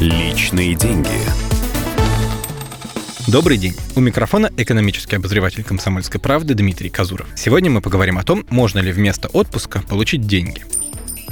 Личные деньги. Добрый день. У микрофона экономический обозреватель «Комсомольской правды» Дмитрий Казуров. Сегодня мы поговорим о том, можно ли вместо отпуска получить деньги.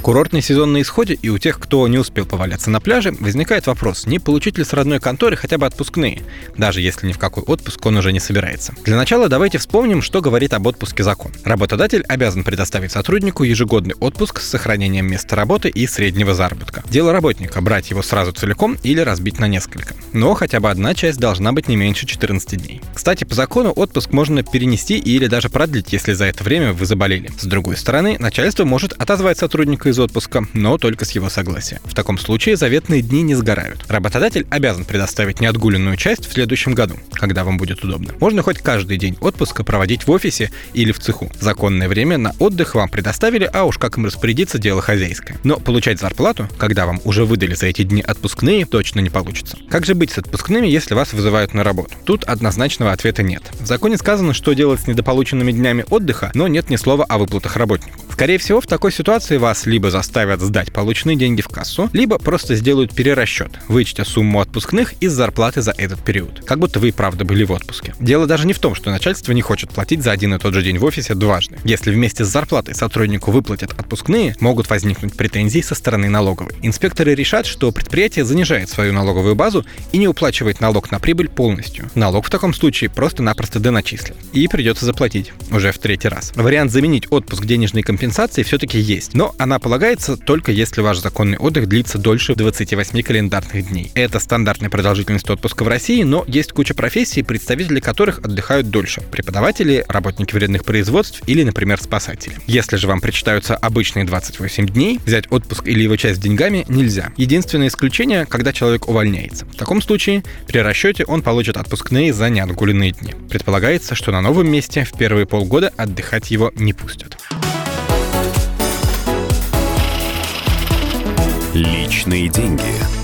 Курортный сезон на исходе, и у тех, кто не успел поваляться на пляже, возникает вопрос, не получить ли с родной конторы хотя бы отпускные, даже если ни в какой отпуск он уже не собирается. Для начала давайте вспомним, что говорит об отпуске закон. Работодатель обязан предоставить сотруднику ежегодный отпуск с сохранением места работы и среднего заработка. Дело работника – брать его сразу целиком или разбить на несколько. Но хотя бы одна часть должна быть не меньше 14 дней. Кстати, по закону отпуск можно перенести или даже продлить, если за это время вы заболели. С другой стороны, начальство может отозвать сотрудника из отпуска, но только с его согласия. В таком случае заветные дни не сгорают. Работодатель обязан предоставить неотгуленную часть в следующем году, когда вам будет удобно. Можно хоть каждый день отпуска проводить в офисе или в цеху. Законное время на отдых вам предоставили, а уж как им распорядиться, дело хозяйское. Но получать зарплату, когда вам уже выдали за эти дни отпускные, точно не получится. Как же быть с отпускными, если вас вызывают на работу? Тут однозначного ответа нет. В законе сказано, что делать с недополученными днями отдыха, но нет ни слова о выплатах работнику. Скорее всего, в такой ситуации вас либо заставят сдать полученные деньги в кассу, либо просто сделают перерасчет, вычтя сумму отпускных из зарплаты за этот период. Как будто вы и правда были в отпуске. Дело даже не в том, что начальство не хочет платить за один и тот же день в офисе дважды. Если вместе с зарплатой сотруднику выплатят отпускные, могут возникнуть претензии со стороны налоговой. Инспекторы решат, что предприятие занижает свою налоговую базу и не уплачивает налог на прибыль полностью. Налог в таком случае просто-напросто доначислят. И придется заплатить. Уже в третий раз. Вариант заменить отпуск денежной компенсации все-таки есть, но она полагается только если ваш законный отдых длится дольше 28 календарных дней. Это стандартная продолжительность отпуска в России, но есть куча профессий, представители которых отдыхают дольше. Преподаватели, работники вредных производств или, например, спасатели. Если же вам причитаются обычные 28 дней, взять отпуск или его часть деньгами нельзя. Единственное исключение, когда человек увольняется. В таком случае при расчете он получит отпускные за неотгуленные дни. Предполагается, что на новом месте в первые полгода отдыхать его не пустят. Личные деньги.